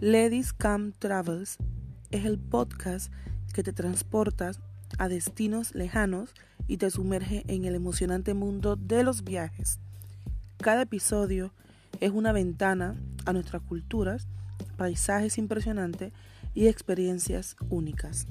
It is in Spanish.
Ladies Come Travels es el podcast que te transporta a destinos lejanos y te sumerge en el emocionante mundo de los viajes. Cada episodio es una ventana a nuestras culturas, paisajes impresionantes y experiencias únicas.